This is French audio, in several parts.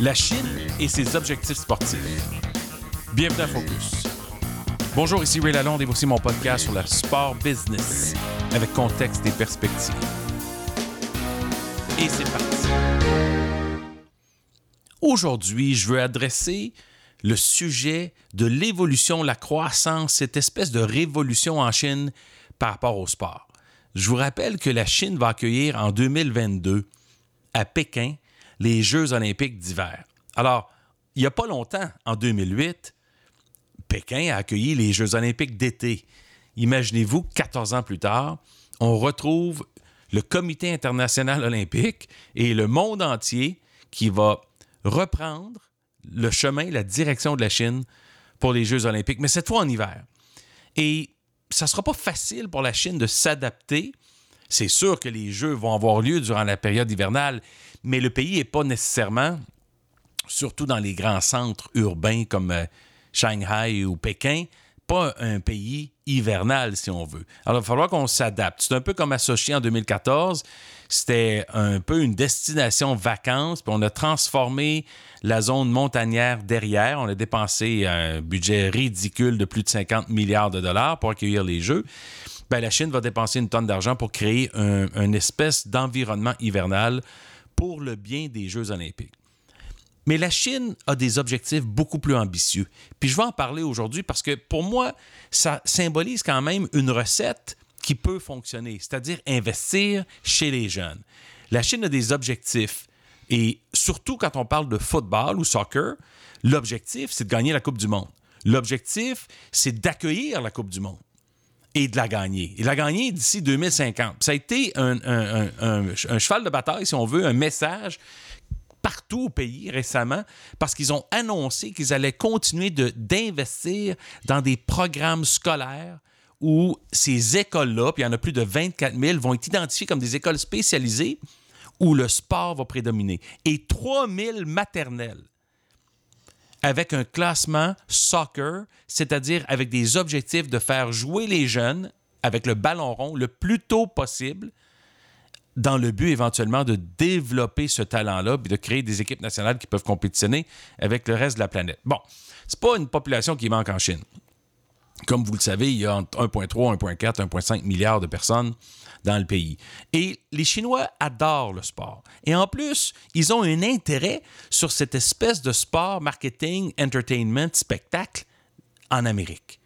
la Chine et ses objectifs sportifs. Bienvenue à Focus. Bonjour, ici Ray Lalonde et voici mon podcast sur le sport business avec contexte et perspective. Et c'est parti. Aujourd'hui, je veux adresser le sujet de l'évolution, la croissance, cette espèce de révolution en Chine par rapport au sport. Je vous rappelle que la Chine va accueillir en 2022 à Pékin les Jeux olympiques d'hiver. Alors, il n'y a pas longtemps, en 2008, Pékin a accueilli les Jeux olympiques d'été. Imaginez-vous, 14 ans plus tard, on retrouve le Comité international olympique et le monde entier qui va reprendre le chemin, la direction de la Chine pour les Jeux olympiques, mais cette fois en hiver. Et ça ne sera pas facile pour la Chine de s'adapter. C'est sûr que les Jeux vont avoir lieu durant la période hivernale, mais le pays n'est pas nécessairement, surtout dans les grands centres urbains comme euh, Shanghai ou Pékin, pas un pays hivernal, si on veut. Alors, il va falloir qu'on s'adapte. C'est un peu comme Sochi en 2014. C'était un peu une destination vacances, puis on a transformé la zone montagnère derrière. On a dépensé un budget ridicule de plus de 50 milliards de dollars pour accueillir les Jeux. Ben, la Chine va dépenser une tonne d'argent pour créer un, espèce d'environnement hivernal pour le bien des Jeux olympiques. Mais la Chine a des objectifs beaucoup plus ambitieux. Puis je vais en parler aujourd'hui parce que pour moi, ça symbolise quand même une recette qui peut fonctionner, c'est-à-dire investir chez les jeunes. La Chine a des objectifs et surtout quand on parle de football ou soccer, l'objectif, c'est de gagner la Coupe du Monde. L'objectif, c'est d'accueillir la Coupe du Monde et de la gagner. Et de la gagner d'ici 2050. Ça a été un, un, cheval de bataille, si on veut, un message partout au pays récemment parce qu'ils ont annoncé qu'ils allaient continuer d'investir dans des programmes scolaires où ces écoles-là, puis il y en a plus de 24 000, vont être identifiées comme des écoles spécialisées où le sport va prédominer. Et 3 000 maternelles avec un classement soccer, c'est-à-dire avec des objectifs de faire jouer les jeunes avec le ballon rond le plus tôt possible dans le but éventuellement de développer ce talent-là et de créer des équipes nationales qui peuvent compétitionner avec le reste de la planète. Bon, c'est pas une population qui manque en Chine. Comme vous le savez, il y a 1,3, 1,4, 1,5 milliards de personnes dans le pays. Et les Chinois adorent le sport. Et en plus, ils ont un intérêt sur cette espèce de sport, marketing, entertainment, spectacle en Amérique.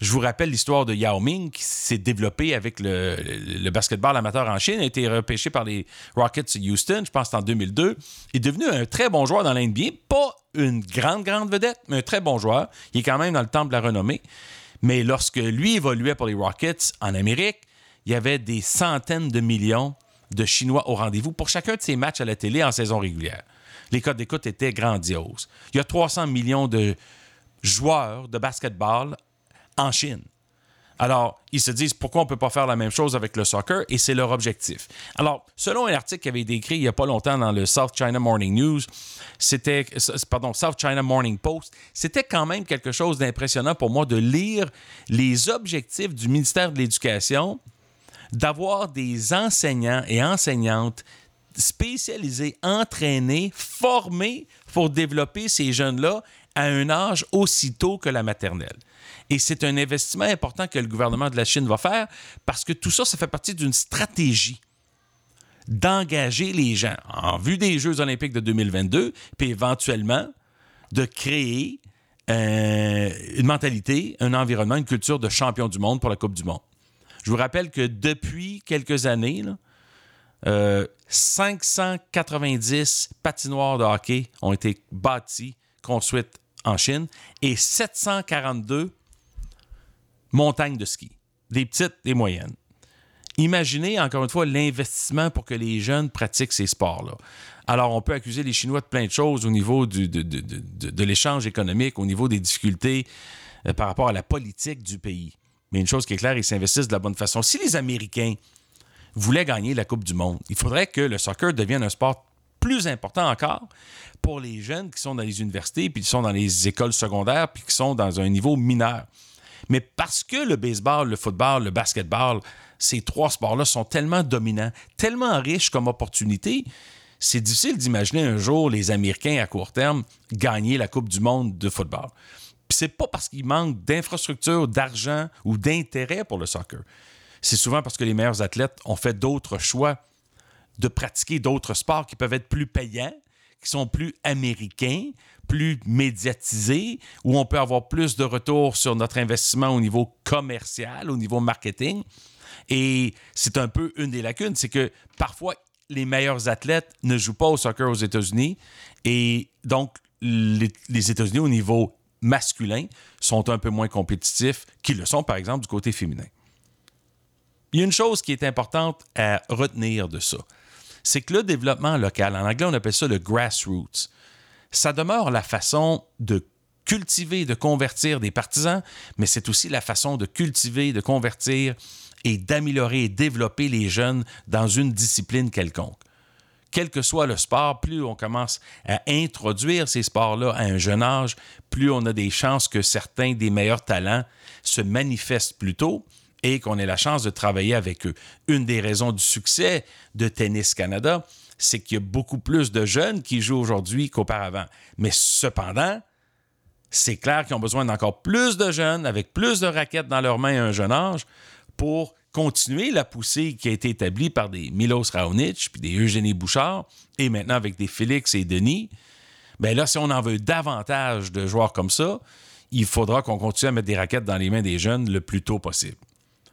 Je vous rappelle l'histoire de Yao Ming qui s'est développé avec le, basketball amateur en Chine, a été repêché par les Rockets de Houston, je pense en 2002. Il est devenu un très bon joueur dans l'NBA, pas une grande, grande vedette, mais un très bon joueur. Il est quand même dans le temple de la renommée. Mais lorsque lui évoluait pour les Rockets en Amérique, il y avait des centaines de millions de Chinois au rendez-vous pour chacun de ses matchs à la télé en saison régulière. Les codes d'écoute étaient grandioses. Il y a 300 millions de joueurs de basketball en Chine. Alors, ils se disent pourquoi on ne peut pas faire la même chose avec le soccer? Et c'est leur objectif. Alors, selon un article qui avait été écrit il n'y a pas longtemps dans le South China Morning News, c'était, pardon, South China Morning Post, c'était quand même quelque chose d'impressionnant pour moi de lire les objectifs du ministère de l'Éducation, d'avoir des enseignants et enseignantes spécialisés, entraînés, formés pour développer ces jeunes-là à un âge aussi tôt que la maternelle. Et c'est un investissement important que le gouvernement de la Chine va faire parce que tout ça, ça fait partie d'une stratégie d'engager les gens en vue des Jeux olympiques de 2022, puis éventuellement de créer euh, une mentalité, un environnement, une culture de champion du monde pour la Coupe du Monde. Je vous rappelle que depuis quelques années, 590 euh, patinoires de hockey ont été bâties, construites en Chine, et 742 montagnes de ski, des petites et moyennes. Imaginez encore une fois l'investissement pour que les jeunes pratiquent ces sports-là. Alors, on peut accuser les Chinois de plein de choses au niveau de, de l'échange économique, au niveau des difficultés euh, par rapport à la politique du pays. Mais une chose qui est claire, ils s'investissent de la bonne façon. Si les Américains voulaient gagner la Coupe du Monde, il faudrait que le soccer devienne un sport plus important encore pour les jeunes qui sont dans les universités, puis qui sont dans les écoles secondaires, puis qui sont dans un niveau mineur. Mais parce que le baseball, le football, le basketball, ces trois sports-là sont tellement dominants, tellement riches comme opportunités, c'est difficile d'imaginer un jour les Américains à court terme gagner la Coupe du monde de football. Puis c'est pas parce qu'il manque d'infrastructures, d'argent ou d'intérêt pour le soccer. C'est souvent parce que les meilleurs athlètes ont fait d'autres choix de pratiquer d'autres sports qui peuvent être plus payants, qui sont plus américains, plus médiatisés, où on peut avoir plus de retour sur notre investissement au niveau commercial, au niveau marketing. Et c'est un peu une des lacunes, c'est que parfois les meilleurs athlètes ne jouent pas au soccer aux États-Unis et donc les, États-Unis au niveau masculin sont un peu moins compétitifs qu'ils le sont par exemple du côté féminin. Il y a une chose qui est importante à retenir de ça, c'est que le développement local, en anglais on appelle ça le grassroots, ça demeure la façon de cultiver, de convertir des partisans, mais c'est aussi la façon de cultiver, de convertir et d'améliorer et développer les jeunes dans une discipline quelconque. Quel que soit le sport, plus on commence à introduire ces sports-là à un jeune âge, plus on a des chances que certains des meilleurs talents se manifestent plus tôt et qu'on ait la chance de travailler avec eux. Une des raisons du succès de Tennis Canada, c'est qu'il y a beaucoup plus de jeunes qui jouent aujourd'hui qu'auparavant. Mais cependant, c'est clair qu'ils ont besoin d'encore plus de jeunes avec plus de raquettes dans leurs mains à un jeune âge pour continuer la poussée qui a été établie par des Milos Raonic, puis des Eugénie Bouchard, et maintenant avec des Félix et Denis, bien là, si on en veut davantage de joueurs comme ça, il faudra qu'on continue à mettre des raquettes dans les mains des jeunes le plus tôt possible.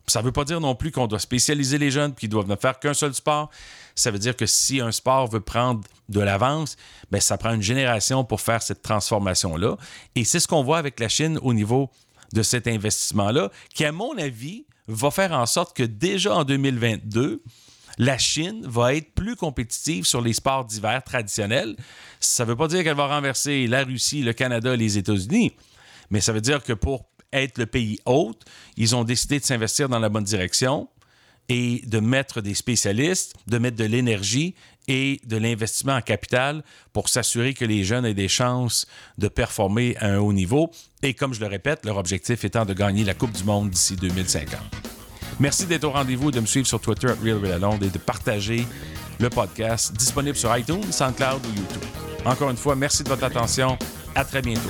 Ça ne veut pas dire non plus qu'on doit spécialiser les jeunes qu'ils doivent ne faire qu'un seul sport. Ça veut dire que si un sport veut prendre de l'avance, bien, ça prend une génération pour faire cette transformation-là. Et c'est ce qu'on voit avec la Chine au niveau de cet investissement-là, qui, à mon avis, va faire en sorte que déjà en 2022, la Chine va être plus compétitive sur les sports d'hiver traditionnels. Ça ne veut pas dire qu'elle va renverser la Russie, le Canada, les États-Unis, mais ça veut dire que pour être le pays hôte, ils ont décidé de s'investir dans la bonne direction et de mettre des spécialistes, de mettre de l'énergie et de l'investissement en capital pour s'assurer que les jeunes aient des chances de performer à un haut niveau. Et comme je le répète, leur objectif étant de gagner la Coupe du Monde d'ici 2050. Merci d'être au rendez-vous, de me suivre sur Twitter, at et de partager le podcast disponible sur iTunes, SoundCloud ou YouTube. Encore une fois, merci de votre attention. À très bientôt.